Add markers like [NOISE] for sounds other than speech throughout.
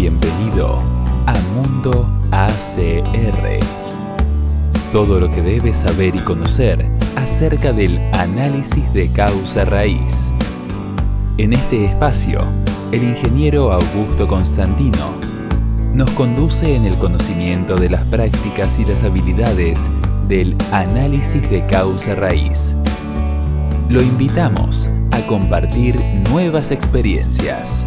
Bienvenido a Mundo ACR. Todo lo que debes saber y conocer acerca del análisis de causa raíz. En este espacio, el ingeniero Augusto Constantino nos conduce en el conocimiento de las prácticas y las habilidades del análisis de causa raíz. Lo invitamos a compartir nuevas experiencias.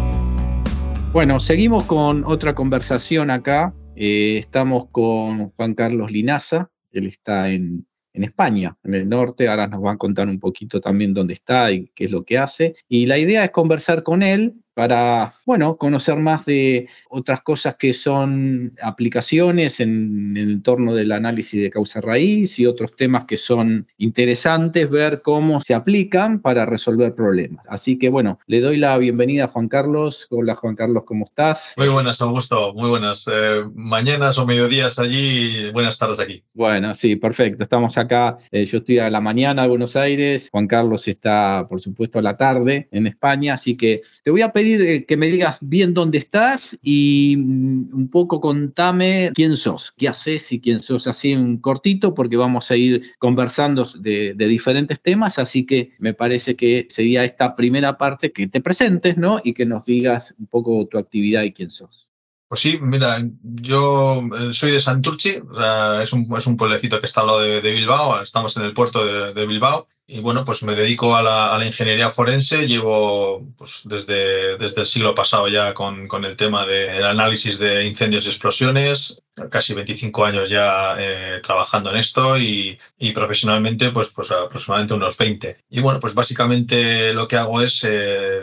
Bueno, seguimos con otra conversación acá. Eh, estamos con Juan Carlos Linaza, él está en, en, España, en el norte, ahora nos va a contar un poquito también dónde está y qué es lo que hace. Y la idea es conversar con él para, bueno, conocer más de otras cosas que son aplicaciones en, el entorno del análisis de causa raíz y otros temas que son interesantes, ver cómo se aplican para resolver problemas. Así que, bueno, le doy la bienvenida a Juan Carlos. Hola, Juan Carlos, ¿cómo estás? Muy buenas, Augusto, muy buenas. Eh, mañanas o mediodías allí, buenas tardes aquí. Bueno, sí, perfecto. Estamos acá, eh, yo estoy a la mañana en Buenos Aires, Juan Carlos está, por supuesto, a la tarde en España, así que te voy a pedir eh, que me digas bien dónde estás y mm, un poco contame quién sos, qué haces y quién sos, así en cortito, porque vamos a ir conversando de, diferentes temas, así que me parece que sería esta primera parte que te presentes, ¿no? Y que nos digas un poco tu actividad y quién sos. Pues sí, mira, yo eh, soy de Santurchi, es, un, es un pueblecito que está al lado de, Bilbao, estamos en el puerto de Bilbao y bueno, pues me dedico a la, a la ingeniería forense. Llevo pues, desde, desde el siglo pasado ya con, con el tema del análisis de incendios y explosiones. Casi 25 años ya eh, trabajando en esto y, y, profesionalmente pues, pues aproximadamente unos 20. Y bueno, pues básicamente lo que hago es eh,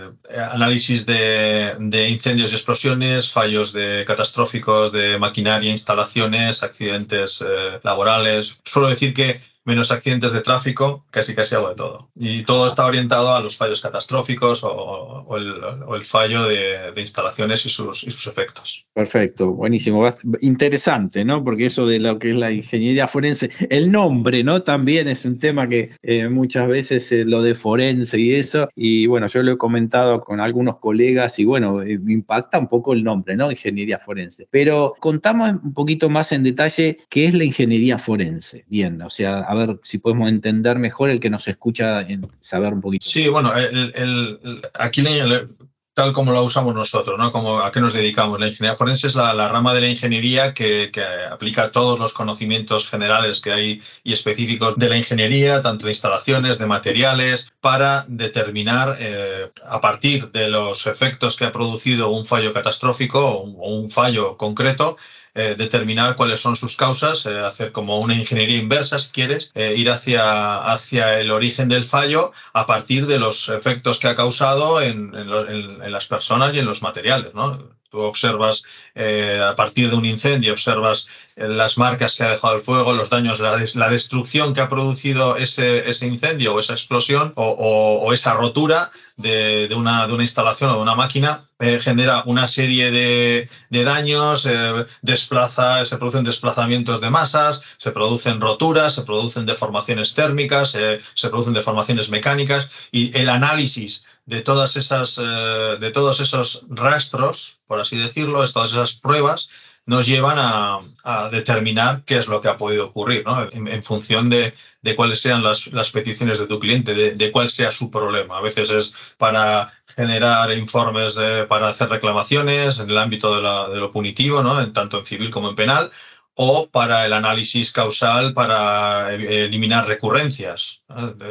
análisis de, de, incendios y explosiones, fallos de catastróficos de maquinaria, instalaciones, accidentes eh, laborales. Suelo decir que menos accidentes de tráfico, casi casi hago de todo. Y todo está orientado a los fallos catastróficos o, o, el, o el, fallo de, de instalaciones y sus, y sus, efectos. Perfecto, buenísimo. Interesante, ¿no? Porque eso de lo que es la ingeniería forense, el nombre, ¿no? También es un tema que eh, muchas veces eh, lo de forense y eso, y bueno, yo lo he comentado con algunos colegas y bueno, eh, impacta un poco el nombre, ¿no? Ingeniería forense. Pero contamos un poquito más en detalle qué es la ingeniería forense. Bien, o sea, a ver si podemos entender mejor el que nos escucha, en saber un poquito. Sí, bueno, el, aquí tal como lo usamos nosotros, ¿no? Como, ¿A qué nos dedicamos? La ingeniería forense es la, rama de la ingeniería que, aplica todos los conocimientos generales que hay y específicos de la ingeniería, tanto de instalaciones, de materiales, para determinar eh, a partir de los efectos que ha producido un fallo catastrófico o un fallo concreto, eh, determinar cuáles son sus causas, eh, hacer como una ingeniería inversa, si quieres, eh, ir hacia, hacia el origen del fallo a partir de los efectos que ha causado en, en, en, en las personas y en los materiales. ¿no? Tú observas eh, a partir de un incendio, observas eh, las marcas que ha dejado el fuego, los daños, la, des la destrucción que ha producido ese, ese, incendio o esa explosión o, esa rotura de, de, una, de, una, instalación o de una máquina, eh, genera una serie de, de daños, desplaza, se producen desplazamientos de masas, se producen roturas, se producen deformaciones térmicas, se producen deformaciones mecánicas y el análisis de todas esas, eh, de todos esos rastros, por así decirlo, de todas esas pruebas, nos llevan a, determinar qué es lo que ha podido ocurrir, ¿no? en, función de, de, cuáles sean las, las peticiones de tu cliente, de, de, cuál sea su problema. A veces es para generar informes, de, para hacer reclamaciones en el ámbito de, la, lo punitivo, ¿no? en, tanto en civil como en penal, o para el análisis causal para eliminar recurrencias.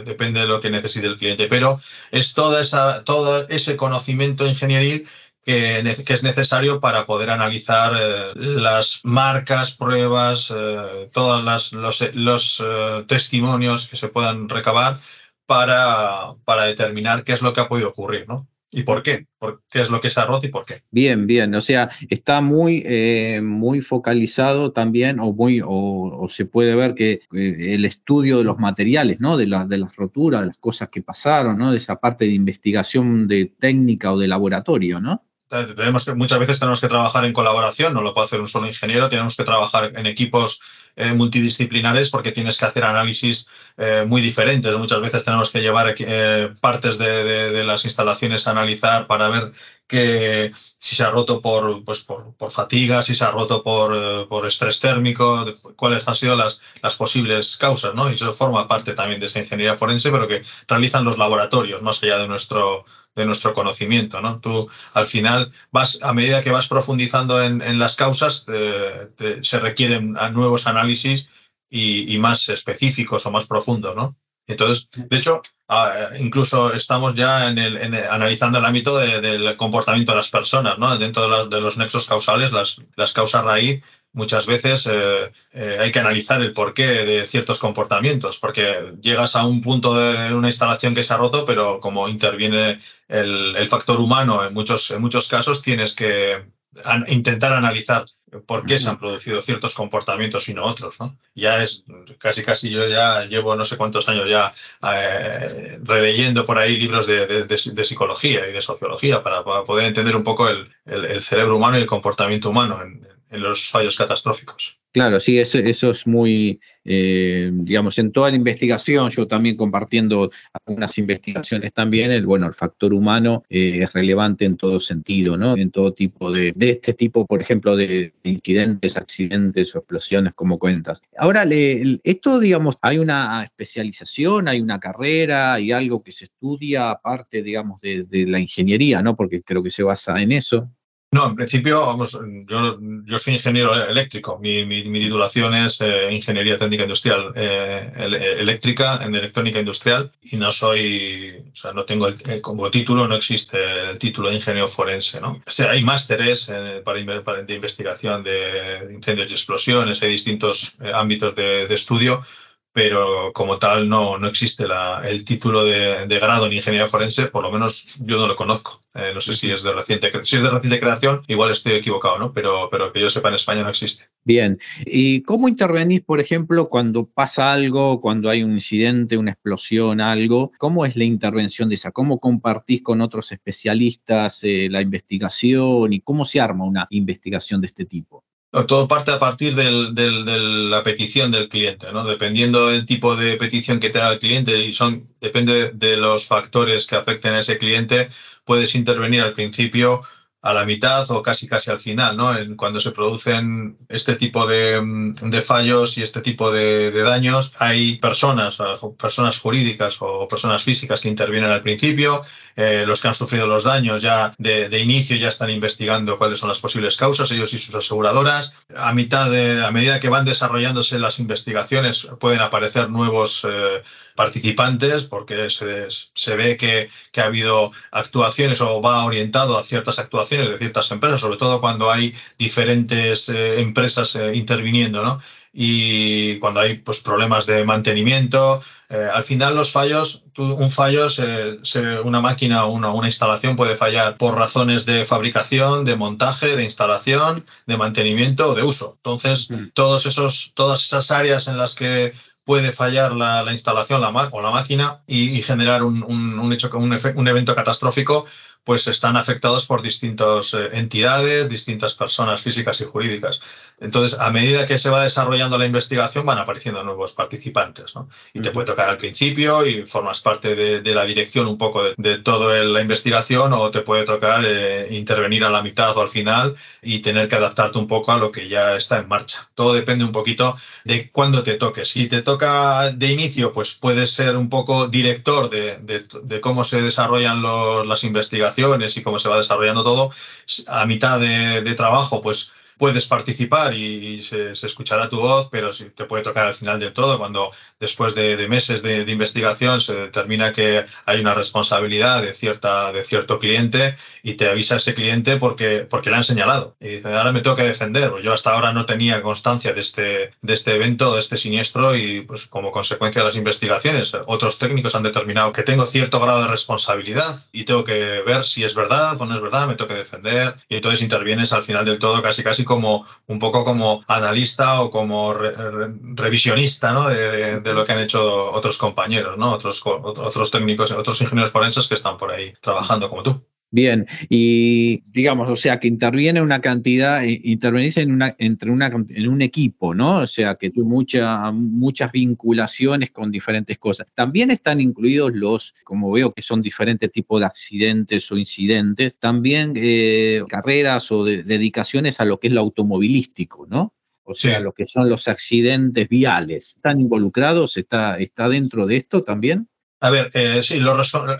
Depende de lo que necesite el cliente, pero es toda esa, todo ese conocimiento ingenieril que, es necesario para poder analizar eh, las marcas, pruebas, eh, todos los, los eh, testimonios que se puedan recabar para, para determinar qué es lo que ha podido ocurrir. ¿no? ¿Y por qué? ¿Por qué es lo que se ha roto y por qué? Bien, bien. O sea, está muy, eh, muy focalizado también, o, muy, o, o se puede ver que eh, el estudio de los materiales, ¿no? De, la, de las roturas, de las cosas que pasaron, ¿no? De esa parte de investigación de técnica o de laboratorio, ¿no? Tenemos que, muchas veces tenemos que trabajar en colaboración, no lo puede hacer un solo ingeniero, tenemos que trabajar en equipos eh, multidisciplinares porque tienes que hacer análisis eh, muy diferentes. Muchas veces tenemos que llevar partes de, las instalaciones a analizar para ver que si se ha roto por, pues por, fatiga, si se ha roto por, por, estrés térmico, cuáles han sido las, las posibles causas, ¿no? Y eso forma parte también de esa ingeniería forense, pero que realizan los laboratorios, más allá de nuestro, de nuestro conocimiento. ¿no? Tú al final vas, a medida que vas profundizando en, las causas, se requieren nuevos análisis y, más específicos o más profundos. ¿no? Entonces, de hecho, incluso estamos ya en el, analizando el ámbito del comportamiento de las personas, ¿no? dentro de, los nexos causales, las, las causas raíz muchas veces eh, eh, hay que analizar el porqué de ciertos comportamientos, porque llegas a un punto de una instalación que se ha roto, pero como interviene el, factor humano en muchos, en muchos casos, tienes que intentar analizar por qué se han producido ciertos comportamientos y no otros. ¿no? Ya es casi, casi yo ya llevo no sé cuántos años ya eh, releyendo por ahí libros de, psicología y de sociología para, poder entender un poco el, el, cerebro humano y el comportamiento humano en, en los fallos catastróficos. Claro, sí, eso, eso es muy, eh, digamos, en toda la investigación, yo también compartiendo algunas investigaciones también, el, bueno, el factor humano eh, es relevante en todo sentido, ¿no? En todo tipo de, de este tipo, por ejemplo, de incidentes, accidentes o explosiones, como cuentas. Ahora, le, esto, digamos, hay una especialización, hay una carrera, hay algo que se estudia aparte, digamos, de, de la ingeniería, ¿no? Porque creo que se basa en eso. No, en principio, vamos, yo, yo soy ingeniero eléctrico. Mi, mi, titulación es eh, Ingeniería Técnica Industrial eh, Eléctrica en Electrónica Industrial y no soy, o sea, no tengo el, como título, no existe el título de ingeniero forense, ¿no? O sea, hay másteres eh, para, para, de investigación de incendios y explosiones, hay distintos ámbitos de, de estudio, pero como tal no, no existe la, el título de, grado en ingeniería forense, por lo menos yo no lo conozco. Eh, no sé si es de reciente, si es de reciente creación, igual estoy equivocado, ¿no? Pero, pero que yo sepa en España no existe. Bien. ¿Y cómo intervenís, por ejemplo, cuando pasa algo, cuando hay un incidente, una explosión, algo? ¿Cómo es la intervención de esa? ¿Cómo compartís con otros especialistas eh, la investigación y cómo se arma una investigación de este tipo? Todo parte a partir de la petición del cliente, ¿no? Dependiendo del tipo de petición que te da el cliente y son, depende de los factores que afecten a ese cliente, puedes intervenir al principio a la mitad o casi casi al final, ¿no? cuando se producen este tipo de, mm, fallos y este tipo de, daños, hay personas, personas jurídicas o personas físicas que intervienen al principio, eh, los que han sufrido los daños ya de, inicio ya están investigando cuáles son las posibles causas, ellos y sus aseguradoras. A mitad de, a medida que van desarrollándose las investigaciones, pueden aparecer nuevos eh, participantes porque se, se ve que, que, ha habido actuaciones o va orientado a ciertas actuaciones de ciertas empresas, sobre todo cuando hay diferentes eh, empresas eh, interviniendo, ¿no? Y cuando hay pues, problemas de mantenimiento, eh, al final los fallos, un fallo, se, una máquina o una, una, instalación puede fallar por razones de fabricación, de montaje, de instalación, de mantenimiento o de uso. Entonces, mm. todos esos, todas esas áreas en las que puede fallar la, instalación la, o la máquina y, generar un, un, hecho, un, un evento catastrófico, pues están afectados por distintas eh, entidades, distintas personas físicas y jurídicas. Entonces, a medida que se va desarrollando la investigación, van apareciendo nuevos participantes. ¿no? Y te puede tocar al principio y formas parte de, la dirección un poco de, toda la investigación o te puede tocar eh, intervenir a la mitad o al final y tener que adaptarte un poco a lo que ya está en marcha. Todo depende un poquito de cuándo te toques. Si te toca de inicio, pues puedes ser un poco director de, cómo se desarrollan las investigaciones y cómo se va desarrollando todo. A mitad de trabajo, pues puedes participar y, se, escuchará tu voz, pero si te puede tocar al final de todo, cuando después de, meses de, investigación se determina que hay una responsabilidad de, cierta, de cierto cliente y te avisa ese cliente porque, porque le han señalado. Y dice, ahora me tengo que defender. Yo hasta ahora no tenía constancia de este, de este evento, de este siniestro y pues como consecuencia de las investigaciones, otros técnicos han determinado que tengo cierto grado de responsabilidad y tengo que ver si es verdad o no es verdad, me tengo que defender y entonces intervienes al final del todo casi casi como un poco como analista o como revisionista ¿no? de, lo que han hecho otros compañeros, ¿no? otros, otros técnicos, otros ingenieros forenses que están por ahí trabajando como tú. Bien, y digamos, o sea, que interviene una cantidad, eh, intervenís en, una, entre una, en un equipo, ¿no? O sea, que tú mucha, muchas vinculaciones con diferentes cosas. También están incluidos los, como veo que son diferentes tipos de accidentes o incidentes, también eh, carreras o dedicaciones a lo que es lo automovilístico, ¿no? O sea, lo que son los accidentes viales. ¿Están involucrados? ¿Está, está dentro de esto también? A ver, eh, sí,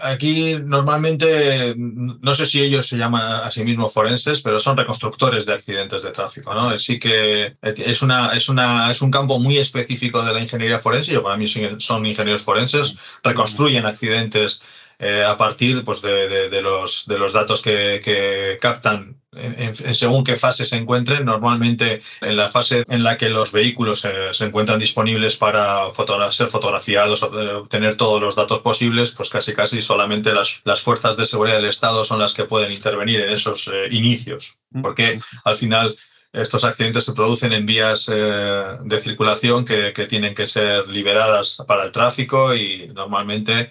aquí normalmente, no sé si ellos se llaman a sí mismos forenses, pero son reconstructores de accidentes de tráfico, ¿no? Sí que es, una, es, una, es un campo muy específico de la ingeniería forense, yo para mí son ingenieros forenses, reconstruyen accidentes eh, a partir pues, de, los, de los datos que, captan en, según qué fase se encuentren. Normalmente en la fase en la que los vehículos se encuentran disponibles para ser fotografiados, obtener todos los datos posibles, pues casi casi solamente las, las fuerzas de seguridad del Estado son las que pueden intervenir en esos eh, inicios. Porque al final estos accidentes se producen en vías eh, de circulación que, que, tienen que ser liberadas para el tráfico y normalmente eh,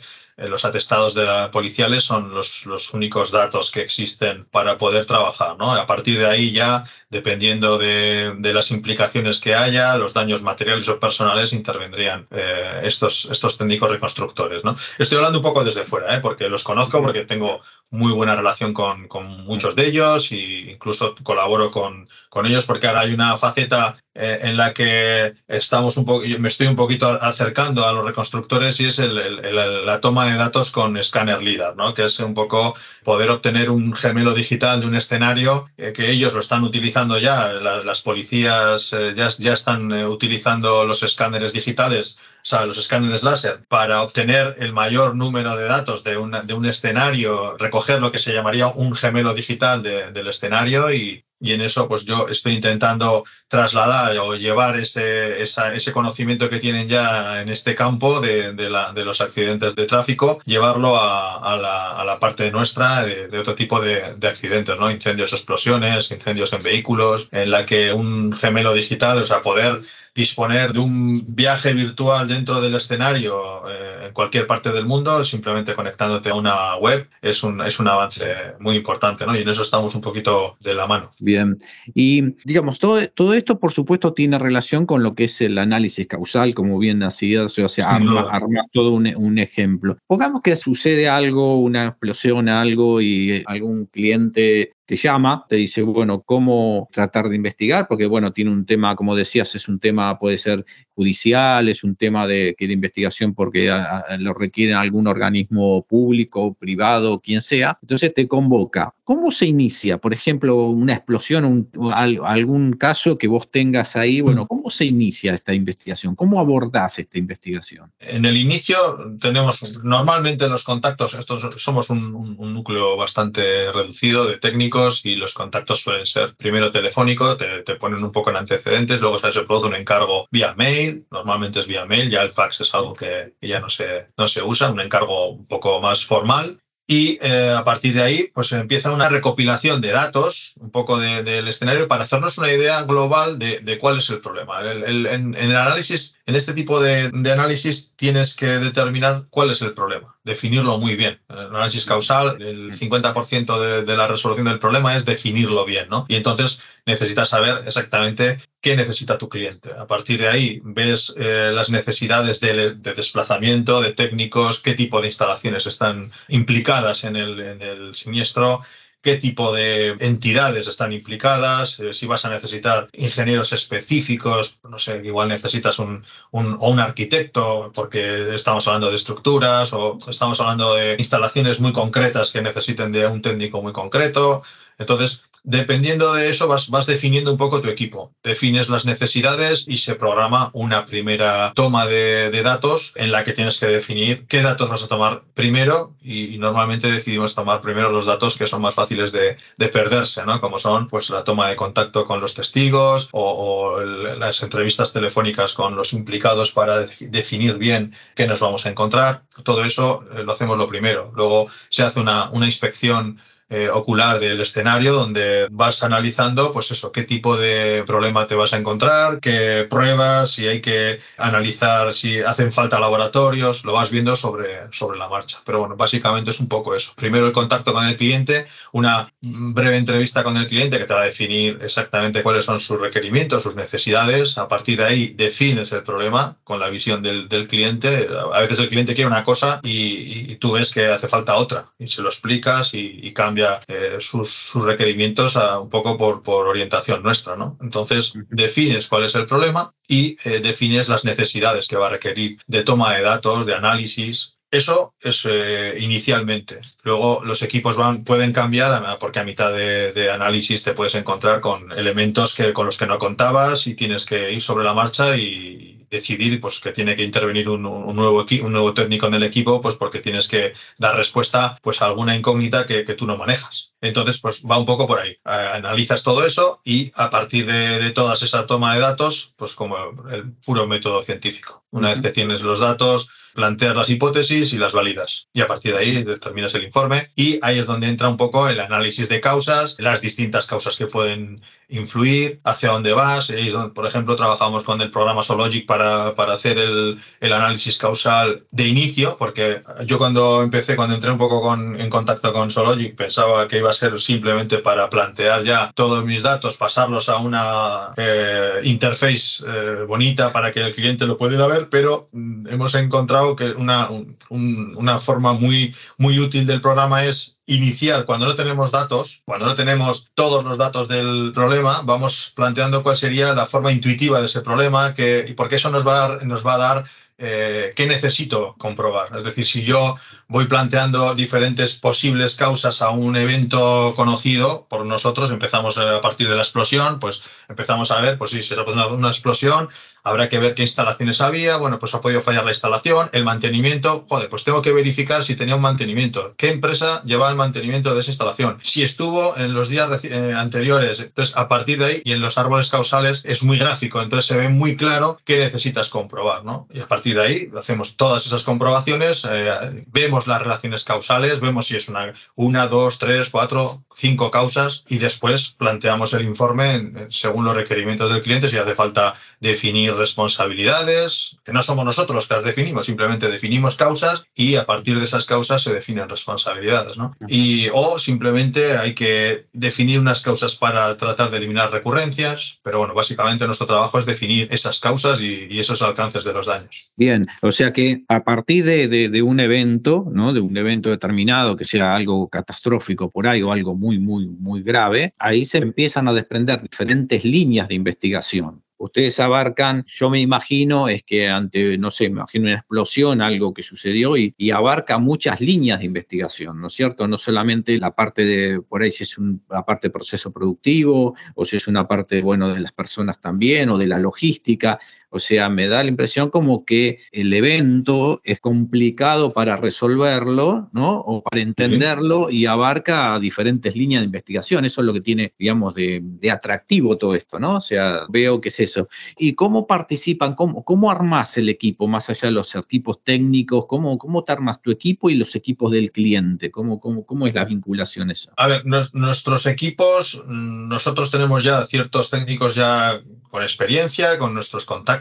los atestados de la policiales son los, los, únicos datos que existen para poder trabajar. ¿no? A partir de ahí ya, dependiendo de, de las implicaciones que haya, los daños materiales o personales, intervendrían eh, estos, estos técnicos reconstructores. ¿no? Estoy hablando un poco desde fuera, ¿eh? porque los conozco, porque tengo muy buena relación con, con muchos de ellos e incluso colaboro con, con ellos porque ahora hay una faceta eh, en la que estamos un poco, me estoy un poquito acercando a los reconstructores y es el, la toma de datos con escáner LIDAR, ¿no? que es un poco poder obtener un gemelo digital de un escenario eh, que ellos lo están utilizando ya, las policías eh, ya, ya están utilizando los escáneres digitales los escáneres láser, para obtener el mayor número de datos de, de un escenario, recoger lo que se llamaría un gemelo digital del escenario y, y en eso pues yo estoy intentando trasladar o llevar ese, ese conocimiento que tienen ya en este campo de, de, los accidentes de tráfico, llevarlo a, a, la, a la, parte nuestra de, otro tipo de, accidentes, ¿no? incendios, explosiones, incendios en vehículos, en la que un gemelo digital, o sea, poder disponer de un viaje virtual dentro del escenario eh, en cualquier parte del mundo, simplemente conectándote a una web, es un, es un avance muy importante, ¿no? Y en eso estamos un poquito de la mano. Bien. Y digamos, todo, todo esto, por supuesto, tiene relación con lo que es el análisis causal, como bien nacida, o sea, armas todo un, un ejemplo. Pongamos que sucede algo, una explosión, algo, y algún cliente te llama, te dice, bueno, cómo tratar de investigar, porque bueno, tiene un tema, como decías, es un tema, puede ser judicial, es un tema de, de investigación porque lo requiere algún organismo público, privado, quien sea. Entonces te convoca. ¿Cómo se inicia? Por ejemplo, una explosión, un, algún caso que vos tengas ahí, bueno, ¿cómo se inicia esta investigación? ¿Cómo abordás esta investigación? En el inicio tenemos normalmente los contactos, estos somos un núcleo bastante reducido de técnicos y los contactos suelen ser primero telefónico, te, te ponen un poco en antecedentes, luego se produce un encargo vía mail, normalmente es vía mail, ya el fax es algo que ya no se, no se usa, un encargo un poco más formal y eh, a partir de ahí pues empieza una recopilación de datos, un poco del escenario, para hacernos una idea global de, de cuál es el problema. El, en, el análisis, en este tipo de, de, análisis tienes que determinar cuál es el problema, definirlo muy bien. En el análisis causal, el 50% de, de, la resolución del problema es definirlo bien, ¿no? Y entonces necesitas saber exactamente qué necesita tu cliente. A partir de ahí ves eh, las necesidades de, de, desplazamiento, de técnicos, qué tipo de instalaciones están implicadas en el, siniestro, qué tipo de entidades están implicadas, eh, si vas a necesitar ingenieros específicos, no sé, igual necesitas un, o un arquitecto porque estamos hablando de estructuras o estamos hablando de instalaciones muy concretas que necesiten de un técnico muy concreto. Entonces, dependiendo de eso, vas, vas, definiendo un poco tu equipo. Defines las necesidades y se programa una primera toma de, de, datos en la que tienes que definir qué datos vas a tomar primero y, normalmente decidimos tomar primero los datos que son más fáciles de, de, perderse, ¿no? Como son pues, la toma de contacto con los testigos o, las entrevistas telefónicas con los implicados para de, definir bien qué nos vamos a encontrar. Todo eso eh, lo hacemos lo primero. Luego se hace una, una inspección eh, ocular del escenario donde vas analizando, pues eso, qué tipo de problema te vas a encontrar, qué pruebas, si hay que analizar si hacen falta laboratorios, lo vas viendo sobre, sobre la marcha. Pero bueno, básicamente es un poco eso. Primero el contacto con el cliente, una breve entrevista con el cliente que te va a definir exactamente cuáles son sus requerimientos, sus necesidades. A partir de ahí defines el problema con la visión del, del cliente. A veces el cliente quiere una cosa y, tú ves que hace falta otra y se lo explicas y, cambia eh, sus, sus, requerimientos a, un poco por, por orientación nuestra. ¿no? Entonces defines cuál es el problema y eh, defines las necesidades que va a requerir de toma de datos, de análisis, eso es eh, inicialmente. Luego los equipos van, pueden cambiar porque a mitad de, análisis te puedes encontrar con elementos que, con los que no contabas y tienes que ir sobre la marcha y decidir pues, que tiene que intervenir un, nuevo, un nuevo técnico en el equipo pues, porque tienes que dar respuesta pues, a alguna incógnita que, tú no manejas. Entonces, pues va un poco por ahí. Analizas todo eso y a partir de, de toda esa toma de datos, pues como el puro método científico. Una vez que tienes los datos, planteas las hipótesis y las validas. Y a partir de ahí determinas el informe y ahí es donde entra un poco el análisis de causas, las distintas causas que pueden influir, hacia dónde vas. por ejemplo, trabajamos con el programa Sologic para, para hacer el, el, análisis causal de inicio, porque yo cuando empecé, cuando entré un poco con, en contacto con Sologic, pensaba que iba a ser simplemente para plantear ya todos mis datos, pasarlos a una eh, interface eh, bonita para que el cliente lo pudiera ver, pero mm, hemos encontrado que una, una forma muy, muy útil del programa es inicial, cuando no tenemos datos, cuando no tenemos todos los datos del problema, vamos planteando cuál sería la forma intuitiva de ese problema que, y porque eso nos va nos va a dar eh, qué necesito comprobar. Es decir, si yo voy planteando diferentes posibles causas a un evento conocido por nosotros, empezamos a partir de la explosión, pues empezamos a ver, pues si se ha producido una explosión, habrá que ver qué instalaciones había, bueno, pues ha podido fallar la instalación, el mantenimiento, joder, pues tengo que verificar si tenía un mantenimiento, qué empresa lleva el mantenimiento de esa instalación, si estuvo en los días eh, anteriores, entonces a partir de ahí y en los árboles causales es muy gráfico, entonces se ve muy claro qué necesitas comprobar, ¿no? Y a partir de ahí hacemos todas esas comprobaciones, eh, vemos las relaciones causales, vemos si es una, una, dos, tres, cuatro, cinco causas y después planteamos el informe según los requerimientos del cliente, si hace falta definir responsabilidades, que no somos nosotros los que las definimos, simplemente definimos causas y a partir de esas causas se definen responsabilidades. ¿no? Y, o simplemente hay que definir unas causas para tratar de eliminar recurrencias, pero bueno, básicamente nuestro trabajo es definir esas causas y, y esos alcances de los daños. Bien, o sea que a partir de, de, un evento, ¿no? de un evento determinado, que sea algo catastrófico por ahí o algo muy, muy, muy grave, ahí se empiezan a desprender diferentes líneas de investigación ustedes abarcan, yo me imagino, es que ante, no sé, me imagino una explosión, algo que sucedió y, abarca muchas líneas de investigación, ¿no es cierto? No solamente la parte de, por ahí si es una parte de proceso productivo o si es una parte, bueno, de las personas también o de la logística, o sea, me da la impresión como que el evento es complicado para resolverlo, ¿no? O para entenderlo y abarca diferentes líneas de investigación. Eso es lo que tiene, digamos, de, atractivo todo esto, ¿no? O sea, veo que es eso. ¿Y cómo participan? ¿Cómo, cómo armas el equipo, más allá de los equipos técnicos? ¿Cómo, cómo te armas tu equipo y los equipos del cliente? ¿Cómo, cómo, cómo es la vinculación esa? A ver, nuestros equipos, nosotros tenemos ya ciertos técnicos ya con experiencia, con nuestros contactos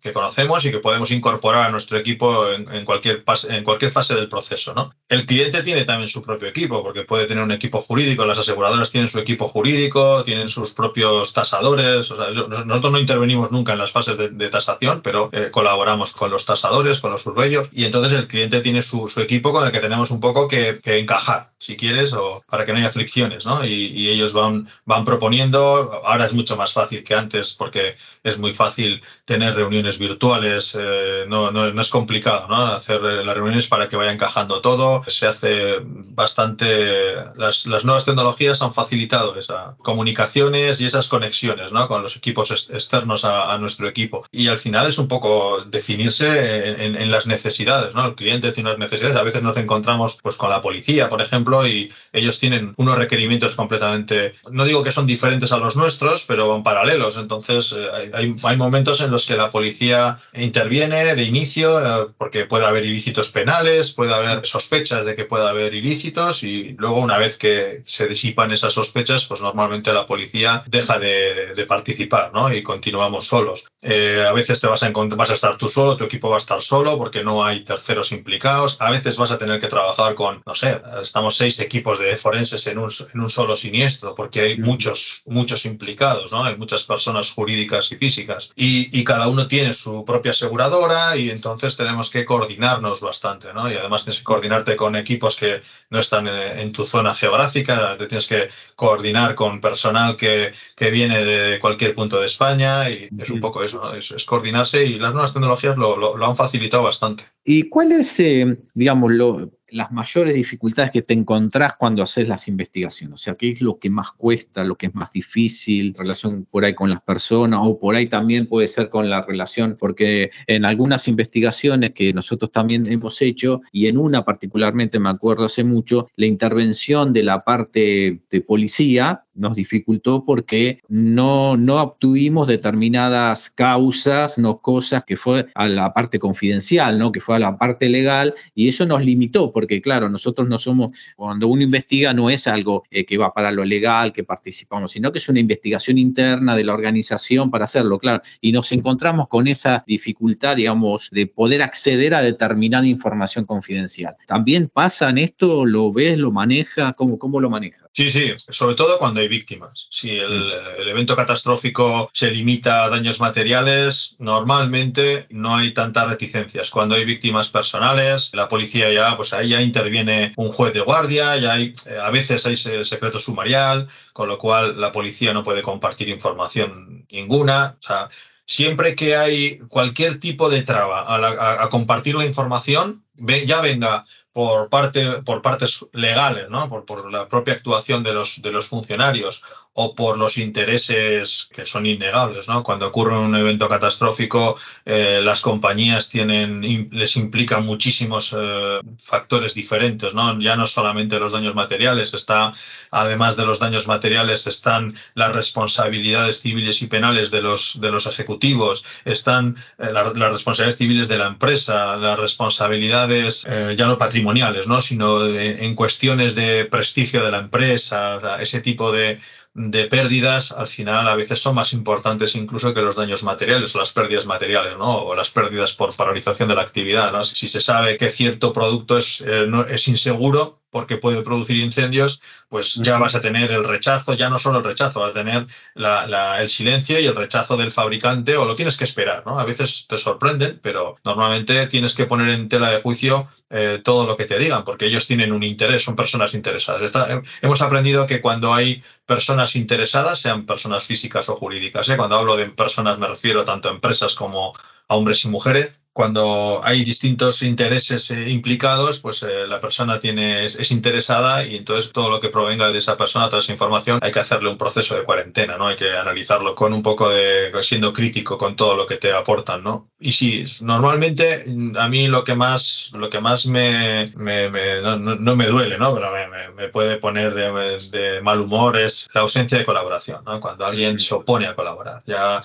que conocemos y que podemos incorporar a nuestro equipo en, cualquier, en cualquier fase del proceso. ¿no? El cliente tiene también su propio equipo, porque puede tener un equipo jurídico, las aseguradoras tienen su equipo jurídico, tienen sus propios tasadores. nosotros no intervenimos nunca en las fases de, tasación, pero eh, colaboramos con los tasadores, con los surveyors, y entonces el cliente tiene su, equipo con el que tenemos un poco que, encajar, si quieres, o para que no haya fricciones. ¿no? Y, ellos van, van proponiendo, ahora es mucho más fácil que antes, porque es muy fácil tener reuniones virtuales, eh, no, no, es complicado ¿no? hacer eh, las reuniones para que vaya encajando todo. Se hace bastante, las, las nuevas tecnologías han facilitado esas comunicaciones y esas conexiones ¿no? con los equipos externos a, nuestro equipo. Y al final es un poco definirse en, en, las necesidades. ¿no? El cliente tiene unas necesidades, a veces nos encontramos pues, con la policía, por ejemplo, y ellos tienen unos requerimientos completamente, no digo que son diferentes a los nuestros, pero van paralelos. Entonces, eh, hay, hay, momentos en los que la policía interviene de inicio eh, porque puede haber ilícitos penales, puede haber sospechas de que pueda haber ilícitos y luego una vez que se disipan esas sospechas, pues normalmente la policía deja de, de participar ¿no? y continuamos solos. Eh, a veces te vas a, vas a estar tú solo, tu equipo va a estar solo porque no hay terceros implicados. A veces vas a tener que trabajar con, no sé, estamos seis equipos de forenses en un, en un solo siniestro porque hay muchos, muchos implicados, ¿no? Hay muchas personas jurídicas y físicas y, y cada uno tiene su propia aseguradora y entonces tenemos que coordinarnos bastante, ¿no? Y además tienes que coordinarte con equipos que no están en, tu zona geográfica, te tienes que coordinar con personal que, que viene de cualquier punto de España y es un poco eso, ¿no? es, es, coordinarse y las nuevas tecnologías lo, lo, lo han facilitado bastante. ¿Y cuál es, eh, digamos, lo, las mayores dificultades que te encontrás cuando haces las investigaciones? O sea, ¿qué es lo que más cuesta, lo que es más difícil, relación por ahí con las personas o por ahí también puede ser con la relación, porque en algunas investigaciones que nosotros también hemos hecho y en una particularmente me acuerdo hace mucho, la intervención de la parte de policía nos dificultó porque no, no obtuvimos determinadas causas, no cosas que fue a la parte confidencial, ¿no? que fue a la parte legal, y eso nos limitó, claro, nosotros no somos, cuando uno investiga no es algo eh, que va para lo legal, que participamos, sino que es una investigación interna de la organización para hacerlo, claro, y nos encontramos con esa dificultad, digamos, de poder acceder a determinada información confidencial. ¿También pasa en esto? ¿Lo ves? ¿Lo maneja? ¿Cómo, cómo lo maneja? Sí, sí, sobre todo cuando hay víctimas. Si el, el, evento catastrófico se limita a daños materiales, normalmente no hay tantas reticencias. Cuando hay víctimas personales, la policía ya, pues ahí ya interviene un juez de guardia, ya hay, a veces hay secreto sumarial, con lo cual la policía no puede compartir información ninguna. O sea, siempre que hay cualquier tipo de traba a, la, a, a compartir la información, ya venga por, parte, por partes legales, ¿no? por, por la propia actuación de los, de los funcionarios o por los intereses que son innegables. ¿no? Cuando ocurre un evento catastrófico, eh, las compañías tienen, les implican muchísimos eh, factores diferentes. ¿no? Ya no solamente los daños materiales, está, además de los daños materiales, están las responsabilidades civiles y penales de los, de los ejecutivos, están eh, la, las responsabilidades civiles de la empresa, las responsabilidades ya no patrimoniales, ¿no? sino en, cuestiones de prestigio de la empresa, ese tipo de, de pérdidas al final a veces son más importantes incluso que los daños materiales o las pérdidas materiales, ¿no? O las pérdidas por paralización de la actividad. Si se sabe que cierto producto es, eh, es inseguro, porque puede producir incendios, pues ya vas a tener el rechazo, ya no solo el rechazo, vas a tener la, la, el silencio y el rechazo del fabricante o lo tienes que esperar, ¿no? A veces te sorprenden, pero normalmente tienes que poner en tela de juicio eh, todo lo que te digan, porque ellos tienen un interés, son personas interesadas. Está, hemos aprendido que cuando hay personas interesadas, sean personas físicas o jurídicas, ¿eh? cuando hablo de personas me refiero tanto a empresas como a hombres y mujeres, cuando hay distintos intereses eh, implicados, pues eh, la persona tiene, es, es, interesada y entonces todo lo que provenga de esa persona, toda esa información, hay que hacerle un proceso de cuarentena, ¿no? Hay que analizarlo con un poco de, siendo crítico con todo lo que te aportan, ¿no? Y sí, normalmente a mí lo que más, lo que más me, me, me no, no, me duele, ¿no? Pero me, me puede poner de, de, mal humor es la ausencia de colaboración, ¿no? Cuando alguien se opone a colaborar. Ya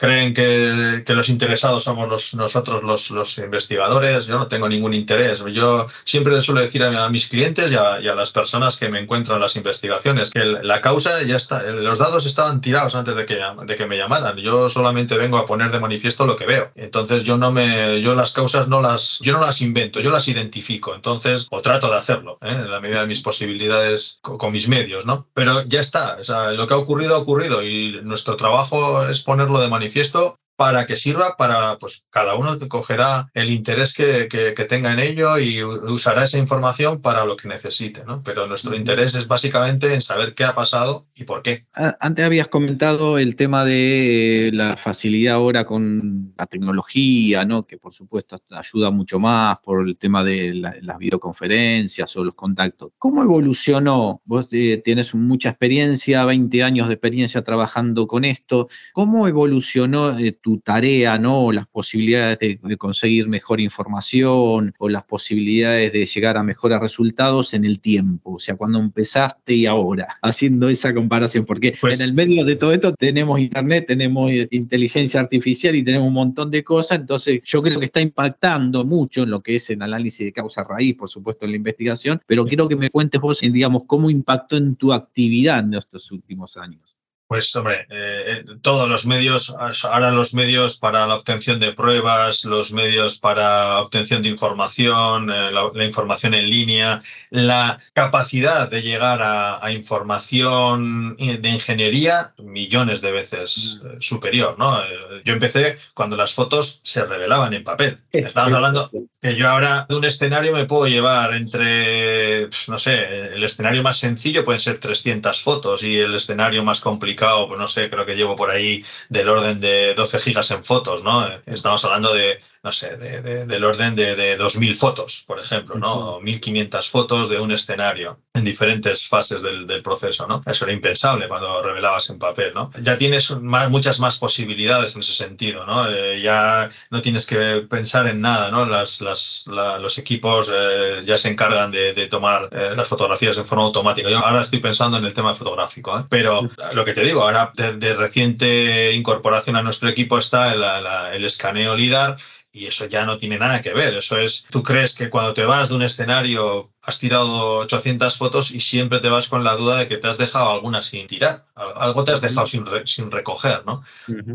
creen que, que, los interesados somos los, nosotros los, los, investigadores. Yo no tengo ningún interés. Yo siempre les suelo decir a, a mis clientes y a, y a, las personas que me encuentran en las investigaciones que la causa ya está, los dados estaban tirados antes de que, de que me llamaran. Yo solamente vengo a poner de manifiesto lo que veo. Entonces yo no me, yo las causas no las, yo no las invento, yo las identifico. Entonces, o trato de hacerlo, ¿eh? en la medida de mis posibilidades con, con mis medios, ¿no? Pero ya está. O sea, lo que ha ocurrido ha ocurrido y nuestro trabajo es ponerlo de manifiesto manifiesto para que sirva para, pues cada uno cogerá el interés que, que, que, tenga en ello y usará esa información para lo que necesite, ¿no? Pero nuestro interés es básicamente en saber qué ha pasado y por qué. Antes habías comentado el tema de la facilidad ahora con la tecnología, ¿no? Que por supuesto ayuda mucho más por el tema de la, las videoconferencias o los contactos. ¿Cómo evolucionó? Vos eh, tienes mucha experiencia, 20 años de experiencia trabajando con esto. ¿Cómo evolucionó eh, tu tu tarea, ¿no? las posibilidades de, conseguir mejor información o las posibilidades de llegar a mejores resultados en el tiempo, o sea, cuando empezaste y ahora, [LAUGHS] haciendo esa comparación, porque pues en el medio de todo esto tenemos internet, tenemos inteligencia artificial y tenemos un montón de cosas, entonces yo creo que está impactando mucho en lo que es el análisis de causa raíz, por supuesto, en la investigación, pero quiero que me cuentes vos, digamos, cómo impactó en tu actividad en estos últimos años. Pues hombre, eh, eh, todos los medios, ahora los medios para la obtención de pruebas, los medios para obtención de información, eh, la, información en línea, la capacidad de llegar a, información de ingeniería millones de veces mm. superior, ¿no? Yo empecé cuando las fotos se revelaban en papel. Estamos hablando que yo ahora de un escenario me puedo llevar entre, no sé, el escenario más sencillo pueden ser 300 fotos y el escenario más complicado pues no sé, creo que llevo por ahí del orden de 12 gigas en fotos, ¿no? Estamos hablando de no sé, del orden de, de 2.000 fotos, por ejemplo, ¿no? 1.500 fotos de un escenario en diferentes fases del, proceso, ¿no? Eso era impensable cuando revelabas en papel, ¿no? Ya tienes muchas más posibilidades en ese sentido, ¿no? Eh, ya no tienes que pensar en nada, ¿no? Las, las, los equipos eh, ya se encargan de, tomar eh, las fotografías de forma automática. Yo ahora estoy pensando en el tema fotográfico, pero lo que te digo, ahora de, reciente incorporación a nuestro equipo está el escaneo LIDAR y eso ya no tiene nada que ver. Eso es, tú crees que cuando te vas de un escenario has tirado 800 fotos y siempre te vas con la duda de que te has dejado alguna sin tirar. Algo te has dejado sin, sin recoger, ¿no?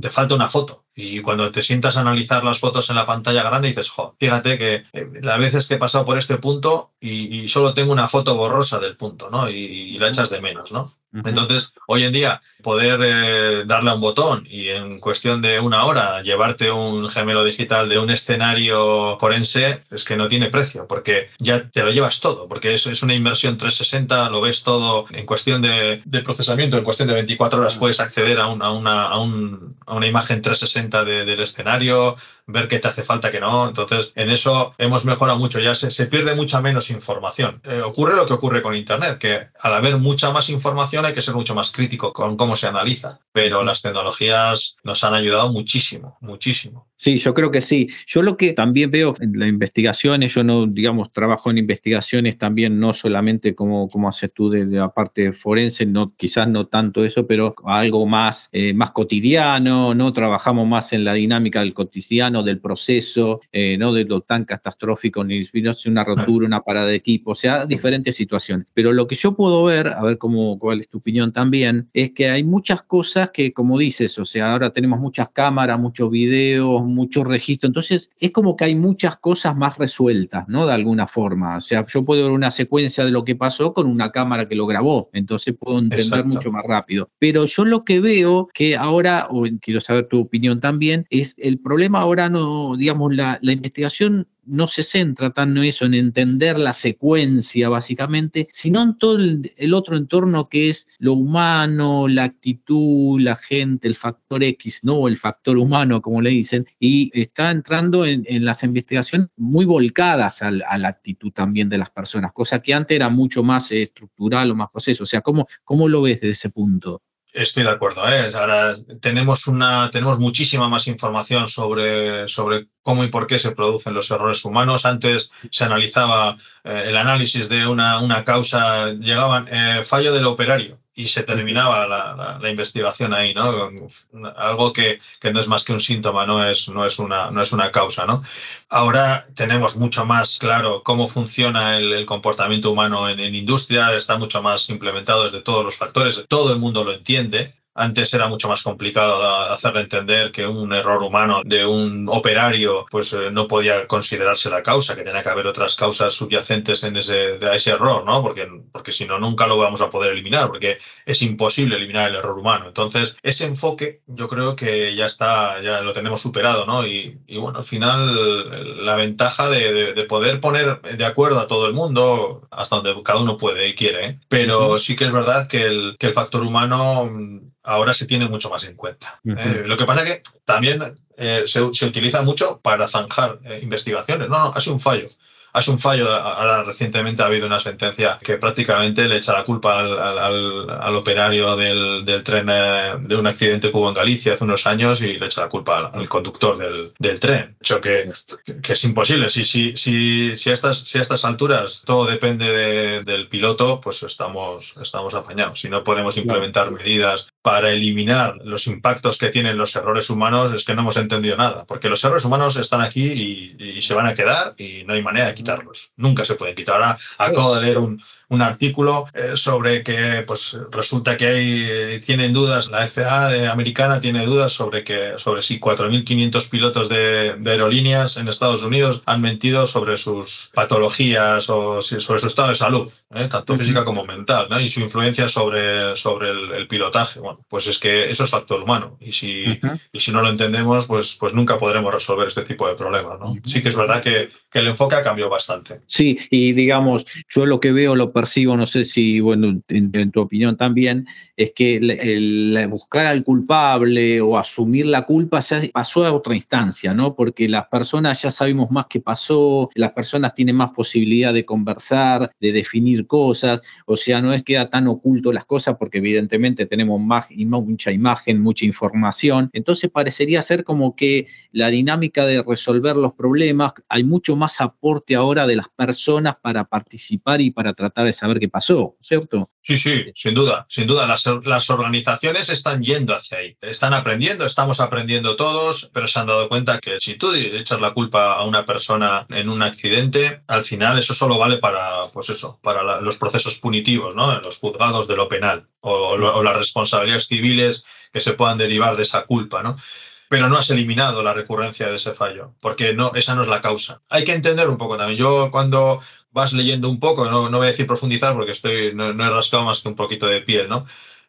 Te falta una foto. Y cuando te sientas a analizar las fotos en la pantalla grande dices, jo, fíjate que eh, las veces que he pasado por este punto y, solo tengo una foto borrosa del punto, ¿no? Y, la echas de menos, ¿no? Entonces, hoy en día, poder eh, darle a un botón y en cuestión de una hora llevarte un gemelo digital de un escenario forense es que no tiene precio, porque ya te lo llevas todo, porque eso es una inversión 360, lo ves todo en cuestión de, procesamiento, en cuestión de 24 horas puedes acceder a, una, a una imagen 360 del escenario, ver qué te hace falta, que no. Entonces, en eso hemos mejorado mucho. Ya se, se pierde mucha menos información. Eh, ocurre lo que ocurre con Internet, que al haber mucha más información hay que ser mucho más crítico con cómo se analiza. Pero las tecnologías nos han ayudado muchísimo, muchísimo. Sí, yo creo que sí. Yo lo que también veo en las investigaciones, yo no, digamos, trabajo en investigaciones también, no solamente como, como haces tú de, la parte forense, no, quizás no tanto eso, pero algo más, eh, más cotidiano, ¿no? Trabajamos más en la dinámica del cotidiano, del proceso, eh, no de lo tan catastrófico, ni una rotura, una parada de equipo, o sea, diferentes situaciones. Pero lo que yo puedo ver, a ver cómo, cuál es tu opinión también, es que hay muchas cosas que, como dices, o sea, ahora tenemos muchas cámaras, muchos videos, mucho registro. Entonces, es como que hay muchas cosas más resueltas, ¿no? De alguna forma. O sea, yo puedo ver una secuencia de lo que pasó con una cámara que lo grabó. Entonces, puedo entender mucho más rápido. Pero yo lo que veo que ahora, o quiero saber tu opinión también, es el problema ahora digamos, la, investigación no se centra tanto en eso, en entender la secuencia básicamente, sino en todo el, otro entorno que es lo humano, la actitud, la gente, el factor X, no el factor humano, como le dicen, y está entrando en, las investigaciones muy volcadas a, la actitud también de las personas, cosa que antes era mucho más estructural o más proceso. O sea, ¿cómo, cómo lo ves desde ese punto? Estoy de acuerdo. ¿eh? Ahora tenemos, una, tenemos muchísima más información sobre, sobre cómo y por qué se producen los errores humanos. Antes se analizaba eh, el análisis de una, una causa, llegaban eh, fallo del operario y se terminaba la, la, investigación ahí, ¿no? Algo que, que, no es más que un síntoma, no es, no es, una, no es una causa, ¿no? Ahora tenemos mucho más claro cómo funciona el, el comportamiento humano en, en, industria, está mucho más implementado desde todos los factores, todo el mundo lo entiende, antes era mucho más complicado hacerle entender que un error humano de un operario pues eh, no podía considerarse la causa, que tenía que haber otras causas subyacentes en ese, a ese error, ¿no? Porque, porque si no, nunca lo vamos a poder eliminar, porque es imposible eliminar el error humano. Entonces, ese enfoque yo creo que ya está, ya lo tenemos superado, ¿no? Y, bueno, al final la ventaja de, de, poder poner de acuerdo a todo el mundo hasta donde cada uno puede y quiere, ¿eh? pero sí que es verdad que el, que el factor humano ahora se tiene mucho más en cuenta. Eh, lo que pasa es que también eh, se, utiliza mucho para zanjar eh, investigaciones. No, no, ha sido un fallo. hace un fallo. Ahora recientemente ha habido una sentencia que prácticamente le echa la culpa al, operario del, tren eh, de un accidente que hubo en Galicia hace unos años y le echa la culpa al, conductor del, tren. Hecho que, que es imposible. Si, si, si, si, a estas, si a estas alturas todo depende del piloto, pues estamos, estamos apañados. Si no podemos implementar medidas para eliminar los impactos que tienen los errores humanos, es que no hemos entendido nada. Porque los errores humanos están aquí y, se van a quedar y no hay manera de quitarlos. Nunca se pueden quitar. Ahora acabo de leer un, un artículo eh, sobre que pues resulta que hay, tienen dudas, la FAA americana tiene dudas sobre que sobre si 4.500 pilotos de, aerolíneas en Estados Unidos han mentido sobre sus patologías o sobre su estado de salud, ¿eh? tanto física como mental, ¿no? y su influencia sobre, sobre el, pilotaje. Bueno, pues es que eso es factor humano y si, y si no lo entendemos, pues, pues nunca podremos resolver este tipo de problemas. ¿no? Sí que es verdad que, que el enfoque ha cambiado bastante. Sí, y digamos, yo lo que veo, lo percibo, no sé si, bueno, en, tu opinión también, es que el, buscar al culpable o asumir la culpa ya pasó a otra instancia, ¿no? Porque las personas ya sabemos más qué pasó, las personas tienen más posibilidad de conversar, de definir cosas, o sea, no es que queda tan oculto las cosas porque evidentemente tenemos más, mucha imagen, mucha información, entonces parecería ser como que la dinámica de resolver los problemas, hay mucho más aporte ahora de las personas para participar y para tratar de saber qué pasó, ¿cierto? Sí, sí, sin duda, sin duda. Las, las, organizaciones están yendo hacia ahí, están aprendiendo, estamos aprendiendo todos, pero se han dado cuenta que si tú echas la culpa a una persona en un accidente, al final eso solo vale para, pues eso, para los procesos punitivos, ¿no? En los juzgados de lo penal o, o las responsabilidades civiles que se puedan derivar de esa culpa, ¿no? Pero no has eliminado la recurrencia de ese fallo, porque no, esa no es la causa. Hay que entender un poco también. Yo cuando vas leyendo un poco, no, no voy a decir profundizar porque estoy, no, no he rascado más que un poquito de piel, ¿no?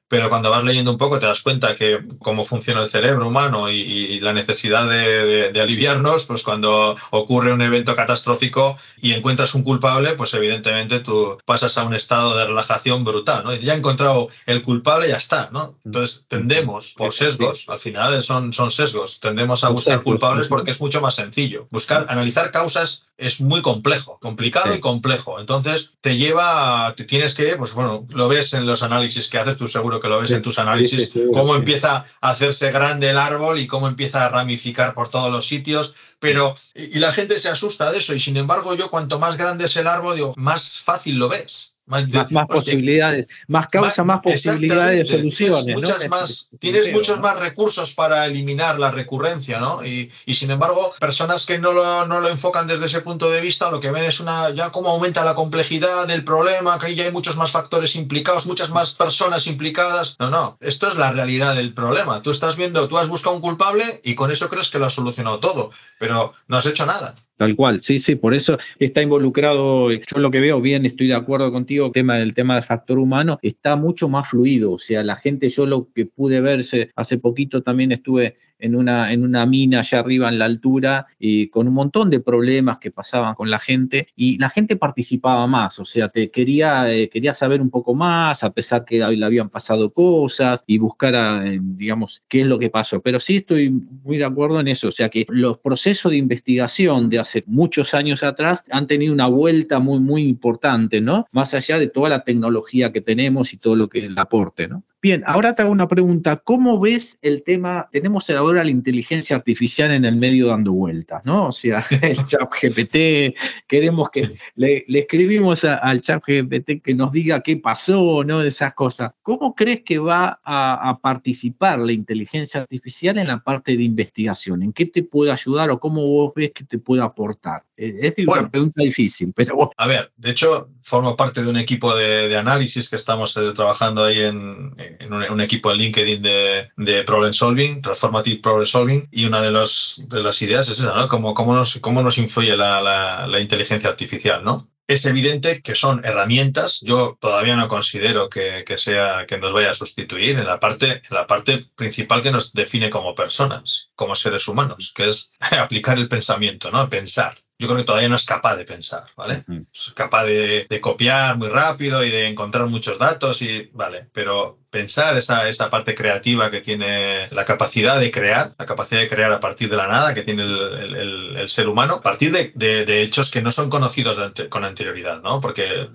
Pero cuando vas leyendo un poco te das cuenta que cómo funciona el cerebro humano y, la necesidad de, aliviarnos, pues cuando ocurre un evento catastrófico y encuentras un culpable, pues evidentemente tú pasas a un estado de relajación brutal, ¿no? Ya he encontrado el culpable, ya está, ¿no? Entonces tendemos por sesgos, al final son, son sesgos, tendemos a buscar culpables porque es mucho más sencillo. Buscar, analizar causas es muy complejo, complicado y complejo. Entonces te lleva, te tienes que, pues bueno, lo ves en los análisis que haces, tú seguro que lo ves en tus análisis, cómo empieza a hacerse grande el árbol y cómo empieza a ramificar por todos los sitios. Pero, y, la gente se asusta de eso, y sin embargo, yo cuanto más grande es el árbol, digo, más fácil lo ves. Más, posibilidades, más causa, más, posibilidades de soluciones. Muchas más, tienes muchos más recursos para eliminar la recurrencia, ¿no? Y, y sin embargo, personas que no lo, no lo, enfocan desde ese punto de vista, lo que ven es una ya cómo aumenta la complejidad del problema, que ya hay muchos más factores implicados, muchas más personas implicadas. No, no, esto es la realidad del problema. Tú estás viendo, tú has buscado un culpable y con eso crees que lo has solucionado todo, pero no has hecho nada. Tal cual, sí, sí, por eso está involucrado, yo lo que veo bien, estoy de acuerdo contigo, tema del tema del factor humano está mucho más fluido, o sea, la gente, yo lo que pude verse, hace poquito también estuve en una, en una mina allá arriba en la altura, y con un montón de problemas que pasaban con la gente, y la gente participaba más, o sea, te quería, eh, quería saber un poco más, a pesar que le habían pasado cosas, y buscar, eh, digamos, qué es lo que pasó, pero sí estoy muy de acuerdo en eso, o sea, que los procesos de investigación, de hace muchos años atrás han tenido una vuelta muy, muy importante, ¿no? Más allá de toda la tecnología que tenemos y todo lo que el aporte, ¿no? Bien, ahora te hago una pregunta. ¿Cómo ves el tema? Tenemos ahora la inteligencia artificial en el medio dando vueltas, ¿no? O sea, [LAUGHS] el chat GPT, queremos que le, escribimos al chat GPT que nos diga qué pasó, ¿no? Esas cosas. ¿Cómo crees que va a, participar la inteligencia artificial en la parte de investigación? ¿En qué te puede ayudar o cómo vos ves que te puede aportar? Es una pregunta difícil, pero A ver, de hecho, formo parte de un equipo de, análisis que estamos eh, trabajando ahí en en un, equipo en LinkedIn de, problem solving, transformative problem solving, y una de, los, de las ideas es esa, ¿no? Cómo, cómo, nos, cómo nos influye la, la, inteligencia artificial, ¿no? Es evidente que son herramientas. Yo todavía no considero que, que, sea que nos vaya a sustituir en la parte en la parte principal que nos define como personas, como seres humanos, que es [LAUGHS] aplicar el pensamiento, ¿no? Pensar. Yo creo que todavía no es capaz de pensar, ¿vale? Es capaz de, copiar muy rápido y de encontrar muchos datos, y, ¿vale? Pero pensar esa, esa parte creativa que tiene la capacidad de crear, la capacidad de crear a partir de la nada que tiene el, el, ser humano, a partir de, de, hechos que no son conocidos con anterioridad, ¿no? Porque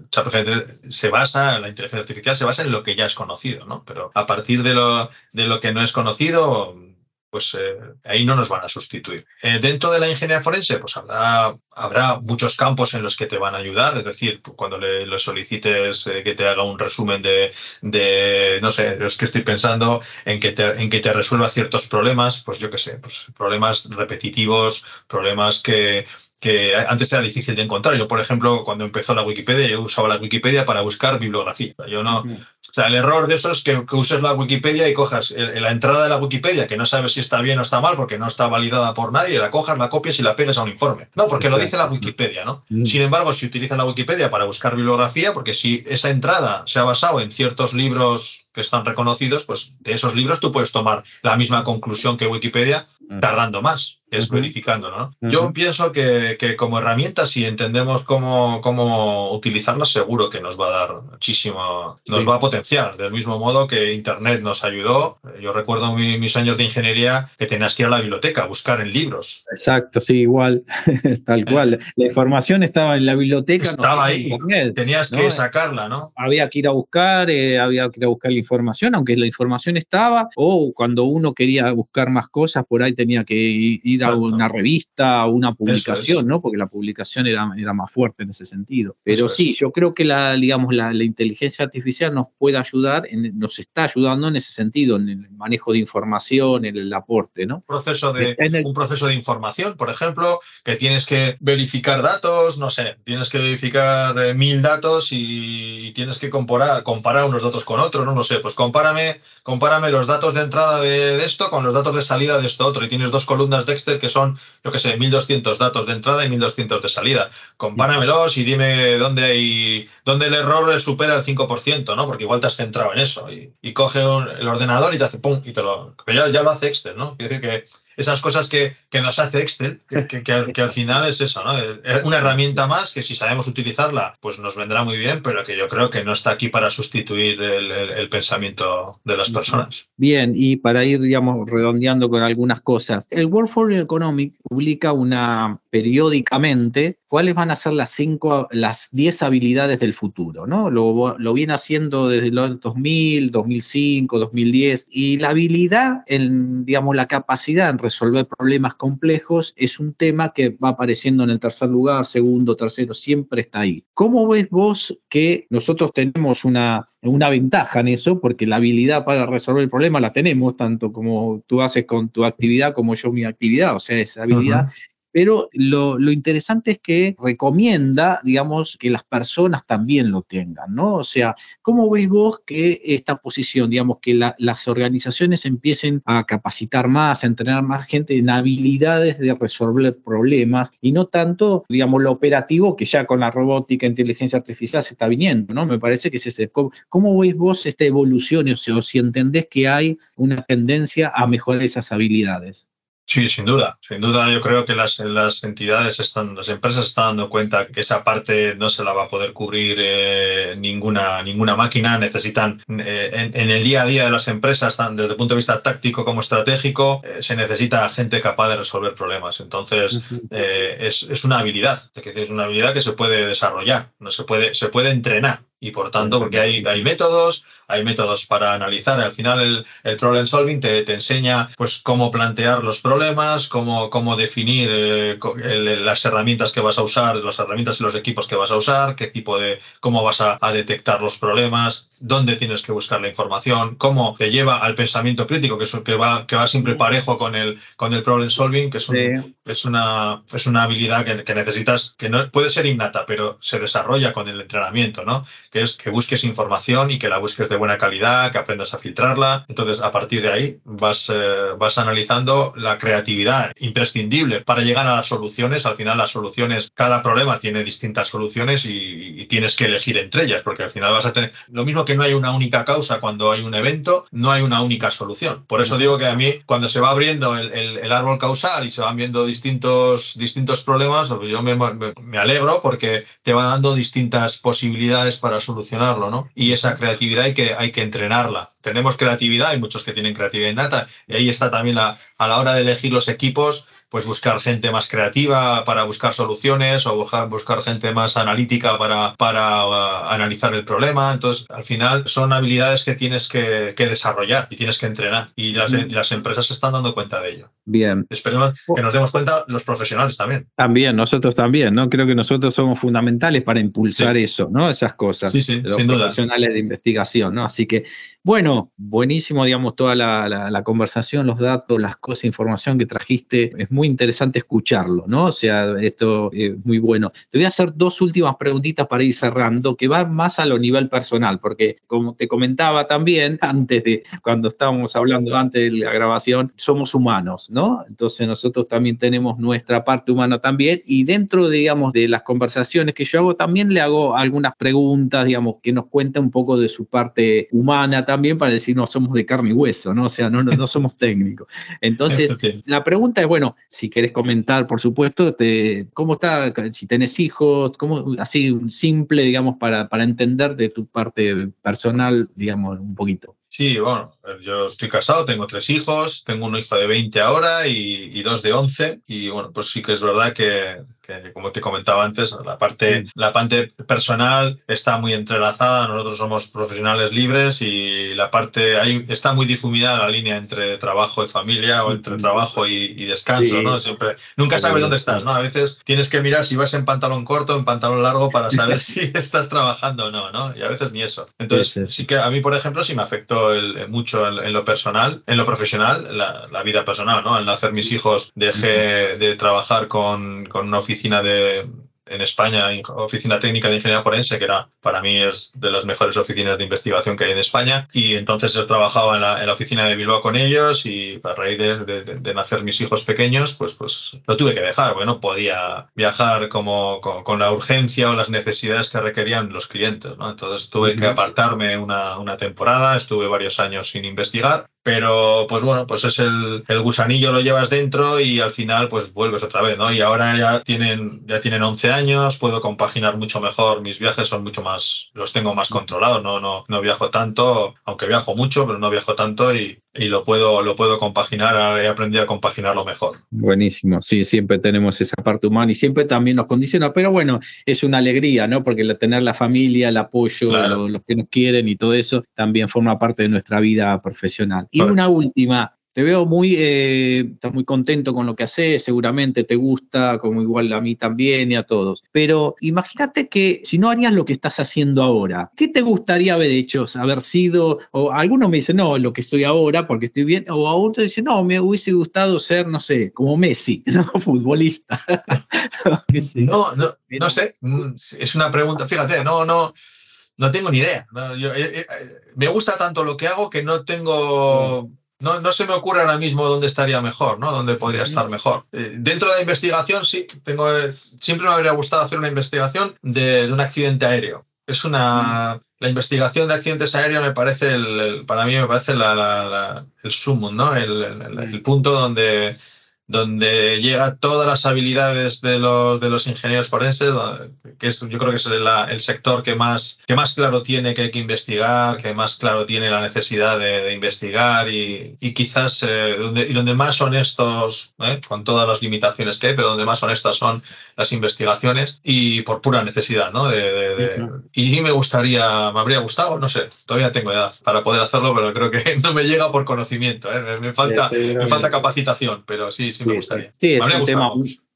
se basa, la inteligencia artificial se basa en lo que ya es conocido, ¿no? Pero a partir de lo, de lo que no es conocido, pues eh, ahí no nos van a sustituir. Eh, dentro de la ingeniería forense, pues habrá, habrá muchos campos en los que te van a ayudar, es decir, cuando le, solicites eh, que te haga un resumen de, de, no sé, es que estoy pensando en que te, en que te resuelva ciertos problemas, pues yo qué sé, pues problemas repetitivos, problemas que, que antes era difícil de encontrar. Yo, por ejemplo, cuando empezó la Wikipedia, yo usaba la Wikipedia para buscar bibliografía. Yo no, o sea, el error de eso es que, uses la Wikipedia y cojas la entrada de la Wikipedia, que no sabes si está bien o está mal, porque no está validada por nadie, la cojas, la copias y la pegues a un informe. No, porque lo dice la Wikipedia, ¿no? Sin embargo, si utilizas la Wikipedia para buscar bibliografía, porque si esa entrada se ha basado en ciertos libros que están reconocidos, pues de esos libros tú puedes tomar la misma conclusión que Wikipedia tardando más, es verificando, ¿no? Yo pienso que, que, como herramienta, si entendemos cómo, cómo utilizarla, seguro que nos va a dar muchísimo, nos va a potenciar, del mismo modo que Internet nos ayudó. Yo recuerdo mis años de ingeniería que tenías que ir a la biblioteca a buscar en libros. Exacto, sí, igual, [LAUGHS] tal cual. La información estaba en la biblioteca. Estaba ahí, tenías que sacarla, ¿no? Había que ir a buscar, eh, había que ir a buscar información, aunque la información estaba, o cuando uno quería buscar más cosas, por ahí tenía que ir una revista o una publicación, ¿no? Porque la publicación era, era más fuerte en ese sentido. Pero sí, yo creo que la, digamos, la, inteligencia artificial nos puede ayudar, nos está ayudando en ese sentido, en el manejo de información, en el aporte, ¿no? Proceso de, Un proceso de información, por ejemplo, que tienes que verificar datos, no sé, tienes que verificar eh, mil datos y tienes que comparar, comparar unos datos con otros, no lo sé, pues compárame, compárame los datos de entrada de, esto con los datos de salida de esto otro y tienes dos columnas de Excel que son, yo qué sé, 1200 datos de entrada y 1200 de salida. Compáramelos y dime dónde hay, dónde el error supera el 5%, ¿no? Porque igual te has centrado en eso y, coge el ordenador y te hace pum y te lo, ya, ya lo hace Excel, ¿no? Quiere decir que esas cosas que, que nos hace Excel, que, que, al, final es eso, ¿no? Una herramienta más que si sabemos utilizarla, pues nos vendrá muy bien, pero que yo creo que no está aquí para sustituir el, el, pensamiento de las personas. Bien, y para ir, digamos, redondeando con algunas cosas, el World Forum Economic publica una periódicamente cuáles van a ser las cinco, las 10 habilidades del futuro, ¿no? Lo, lo viene haciendo desde los 2000, 2005, 2010, y la habilidad, en, digamos, la capacidad en resolver problemas complejos es un tema que va apareciendo en el tercer lugar, segundo, tercero, siempre está ahí. ¿Cómo ves vos que nosotros tenemos una, una ventaja en eso? Porque la habilidad para resolver el problema la tenemos, tanto como tú haces con tu actividad como yo mi actividad, o sea, esa habilidad pero lo, interesante es que recomienda, digamos, que las personas también lo tengan, ¿no? O sea, ¿cómo ves vos que esta posición, digamos, que las organizaciones empiecen a capacitar más, a entrenar más gente en habilidades de resolver problemas y no tanto, digamos, lo operativo que ya con la robótica, inteligencia artificial se está viniendo, ¿no? Me parece que es ese. ¿Cómo, cómo ves vos esta evolución o sea, si entendés que hay una tendencia a mejorar esas habilidades? Sí, sin duda. Sin duda, yo creo que las, las entidades están, las empresas están dando cuenta que esa parte no se la va a poder cubrir eh, ninguna, ninguna máquina. Necesitan, eh, en, el día a día de las empresas, desde el punto de vista táctico como estratégico, eh, se necesita gente capaz de resolver problemas. Entonces, es, es, una habilidad, es una habilidad que se puede desarrollar, no se puede, se puede entrenar y por tanto, porque hay, hay métodos, hay métodos para analizar. Al final el, el problem solving te, te, enseña pues cómo plantear los problemas, cómo, cómo definir eh, las herramientas que vas a usar, las herramientas y los equipos que vas a usar, qué tipo de, cómo vas a, a, detectar los problemas, dónde tienes que buscar la información, cómo te lleva al pensamiento crítico, que, es, que, va, que va siempre parejo con el, con el problem solving, que es, es, una, es una habilidad que, que necesitas, que no puede ser innata, pero se desarrolla con el entrenamiento, ¿no? Que es que busques información y que la busques de buena calidad, que aprendas a filtrarla. Entonces, a partir de ahí vas, eh, vas analizando la creatividad imprescindible para llegar a las soluciones. Al final, las soluciones, cada problema tiene distintas soluciones y, tienes que elegir entre ellas, porque al final vas a tener lo mismo que no hay una única causa cuando hay un evento, no hay una única solución. Por eso digo que a mí, cuando se va abriendo el, el, árbol causal y se van viendo distintos, distintos problemas, pues yo me, me, alegro porque te va dando distintas posibilidades para solucionarlo, ¿no? Y esa creatividad hay que, hay que entrenarla. Tenemos creatividad, hay muchos que tienen creatividad innata, y ahí está también la, a la hora de elegir los equipos, pues buscar gente más creativa para buscar soluciones o buscar, buscar gente más analítica para, para uh, analizar el problema. Entonces, al final son habilidades que tienes que, desarrollar y tienes que entrenar. Y las, las, empresas se están dando cuenta de ello. Bien. Esperemos que nos demos cuenta los profesionales también. También, nosotros también, ¿no? Creo que nosotros somos fundamentales para impulsar eso, ¿no? Esas cosas. Sí, sí, los sin profesionales de investigación, ¿no? Así que, bueno, buenísimo, digamos, toda la, conversación, los datos, las cosas, información que trajiste. Es muy muy interesante escucharlo, ¿no? O sea, esto es muy bueno. Te voy a hacer dos últimas preguntitas para ir cerrando, que van más a lo nivel personal, porque como te comentaba también [LAUGHS] antes de, cuando estábamos hablando antes de la grabación, somos humanos, ¿no? Entonces nosotros también tenemos nuestra parte humana también y dentro, digamos, de las conversaciones que yo hago, también le hago algunas preguntas, digamos, que nos cuenta un poco de su parte humana también para decir, no, somos de carne y hueso, ¿no? O sea, no, no, no somos técnicos. Entonces, la pregunta es, bueno, si querés comentar, por supuesto, te, cómo está, si tenés hijos, cómo, así simple, digamos, para, para entender de tu parte personal, digamos, un poquito. Sí, bueno, yo estoy casado, tengo tres hijos, tengo un hijo de 20 ahora y, dos de 11 y bueno, pues sí que es verdad que, como te comentaba antes, la parte, la parte personal está muy entrelazada, nosotros somos profesionales libres y la parte, ahí está muy difuminada la línea entre trabajo y familia o entre trabajo y, descanso, ¿no? Siempre, nunca sabes dónde estás, ¿no? A veces tienes que mirar si vas en pantalón corto o en pantalón largo para [LAUGHS] saber si estás trabajando o no, ¿no? Y a veces ni eso. Entonces, sí que a mí, por ejemplo, sí me afectó mucho en, lo personal, en lo profesional, la, vida personal, ¿no? Al nacer mis hijos dejé de trabajar con, con una oficina de, en España, Oficina Técnica de Ingeniería Forense, que era para mí es de las mejores oficinas de investigación que hay en España. Y entonces yo trabajaba en la, en la oficina de Bilbao con ellos y a raíz de, de, nacer mis hijos pequeños, pues, pues lo tuve que dejar, porque no podía viajar como con, la urgencia o las necesidades que requerían los clientes. ¿no? Entonces tuve que apartarme una, una temporada, estuve varios años sin investigar pero pues bueno, pues es el, el, gusanillo lo llevas dentro y al final pues vuelves otra vez, ¿no? Y ahora ya tienen, ya tienen 11 años, puedo compaginar mucho mejor, mis viajes son mucho más, los tengo más controlados, no, no, no viajo tanto, aunque viajo mucho, pero no viajo tanto y, y lo puedo, lo puedo compaginar, he aprendido a compaginarlo mejor. Buenísimo, sí, siempre tenemos esa parte humana y siempre también nos condiciona, pero bueno, es una alegría, ¿no? Porque tener la familia, el apoyo, los que nos quieren y todo eso también forma parte de nuestra vida profesional. Y una última, te veo muy, eh, estás muy contento con lo que haces, seguramente te gusta, como igual a mí también y a todos. Pero imagínate que si no harías lo que estás haciendo ahora, ¿qué te gustaría haber hecho? Haber sido, o algunos me dicen, no, lo que estoy ahora porque estoy bien, o a otros dicen, no, me hubiese gustado ser, no sé, como Messi, [LAUGHS] ¿no? Futbolista. [LAUGHS] no, no, no sé, mm, es una pregunta, fíjate, no, no. No tengo ni idea. Eh, eh, me gusta tanto lo que hago que no tengo no, no, se me ocurre ahora mismo dónde estaría mejor, ¿no? Dónde podría estar mejor. Eh, dentro de la investigación, sí, tengo, eh, siempre me habría gustado hacer una investigación de, de un accidente aéreo. Es una. La investigación de accidentes aéreos me parece, el, para mí me parece la, la, el sumo, ¿no? El, el, punto donde donde llega todas las habilidades de los, de los ingenieros forenses, que es, yo creo que es el sector que más, que más claro tiene que hay que investigar, que más claro tiene la necesidad de, investigar y, y quizás eh, donde, y donde más honestos, ¿eh? con todas las limitaciones que hay, pero donde más honestas son las investigaciones y por pura necesidad, ¿no? De, y me gustaría, me habría gustado, no sé, todavía tengo edad para poder hacerlo, pero creo que [LAUGHS] no me llega por conocimiento, ¿eh? me, falta, me falta capacitación, pero sí, sí me gustaría. Sí, es un tema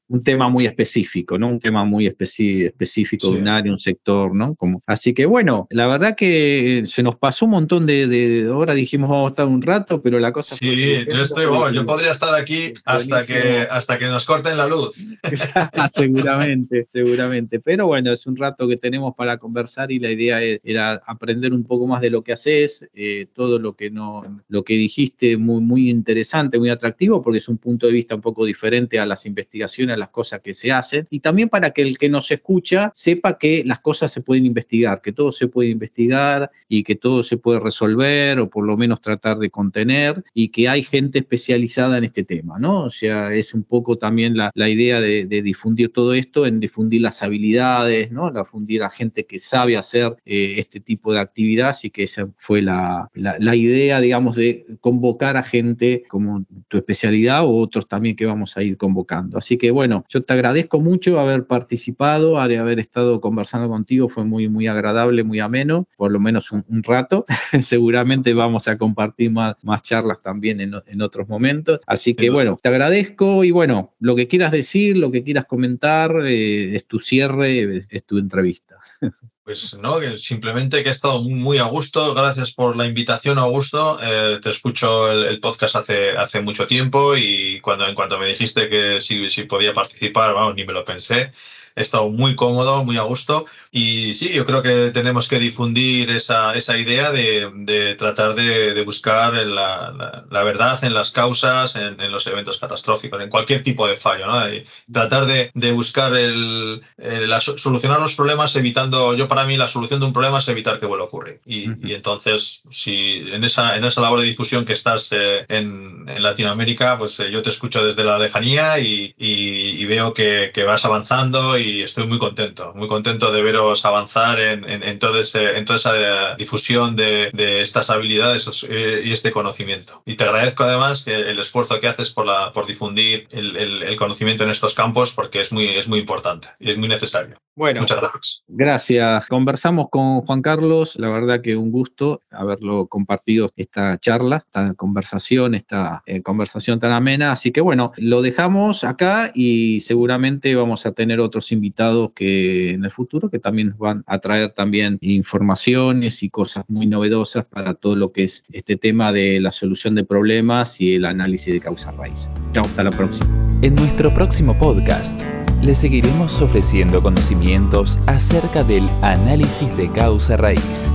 un tema muy específico, ¿no? Un tema muy específico de un área, un sector, ¿no? Como, así que bueno, la verdad que se nos pasó un montón de, de horas, dijimos vamos a estar un rato, pero la cosa... Sí, yo estoy, yo podría estar aquí hasta que, hasta que nos corten la luz. [LAUGHS] seguramente, seguramente. Pero bueno, es un rato que tenemos para conversar y la idea era aprender un poco más de lo que haces, eh, todo lo que, no, lo que dijiste, muy, muy interesante, muy atractivo, porque es un punto de vista un poco diferente a las investigaciones, a las cosas que se hacen, y también para que el que nos escucha sepa que las cosas se pueden investigar, que todo se puede investigar y que todo se puede resolver o por lo menos tratar de contener y que hay gente especializada en este tema, ¿no? O sea, es un poco también la, la idea de, de, difundir todo esto, en difundir las habilidades, ¿no? La a gente que sabe hacer eh, este tipo de actividad, así que esa fue la, la, la idea, digamos, de convocar a gente como tu especialidad o otros también que vamos a ir convocando. Así que bueno, yo te agradezco mucho haber participado, haber estado conversando contigo, fue muy, muy agradable, muy ameno, por lo menos un, un rato. [LAUGHS] Seguramente vamos a compartir más, más charlas también en, en otros momentos. Así que bueno, te agradezco y bueno, lo que quieras decir, lo que quieras comentar, eh, es tu cierre, es, es tu entrevista. [LAUGHS] Pues no, que simplemente que he estado muy a gusto. Gracias por la invitación, Augusto. Eh, te escucho el, el, podcast hace, hace mucho tiempo y cuando en cuanto me dijiste que si, si podía participar, vamos, ni me lo pensé he estado muy cómodo, muy a gusto. Y sí, yo creo que tenemos que difundir esa, esa idea de, de tratar de, de buscar la, la, la, verdad en las causas, en, en, los eventos catastróficos, en cualquier tipo de fallo. ¿no? Y tratar de, de buscar el, el la, solucionar los problemas evitando, yo para mí la solución de un problema es evitar que vuelva a ocurrir. Y, uh -huh. y entonces, si en esa, en esa labor de difusión que estás eh, en, en, Latinoamérica, pues eh, yo te escucho desde la lejanía y, y, y veo que, que vas avanzando y estoy muy contento, muy contento de veros avanzar en, en, en, todo ese, en toda esa difusión de, de estas habilidades eh, y este conocimiento. Y te agradezco además el esfuerzo que haces por, la, por difundir el, el, el conocimiento en estos campos porque es muy, es muy importante y es muy necesario. Bueno, muchas gracias. Gracias. Conversamos con Juan Carlos, la verdad que un gusto haberlo compartido esta charla, esta conversación, esta eh, conversación tan amena. Así que bueno, lo dejamos acá y seguramente vamos a tener otros invitados que en el futuro que también nos van a traer también informaciones y cosas muy novedosas para todo lo que es este tema de la solución de problemas y el análisis de causa raíz. Chao, hasta la próxima. En nuestro próximo podcast le seguiremos ofreciendo conocimientos acerca del análisis de causa raíz.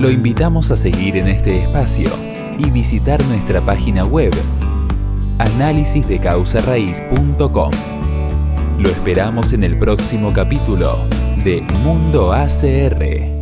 Lo invitamos a seguir en este espacio y visitar nuestra página web análisisdecausarraíz.com. Lo esperamos en el próximo capítulo de Mundo ACR.